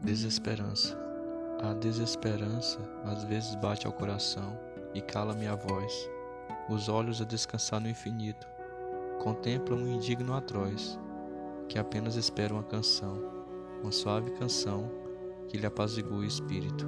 Desesperança. A desesperança às vezes bate ao coração e cala minha voz. Os olhos a descansar no infinito contemplam um indigno atroz que apenas espera uma canção, uma suave canção que lhe apazigue o espírito.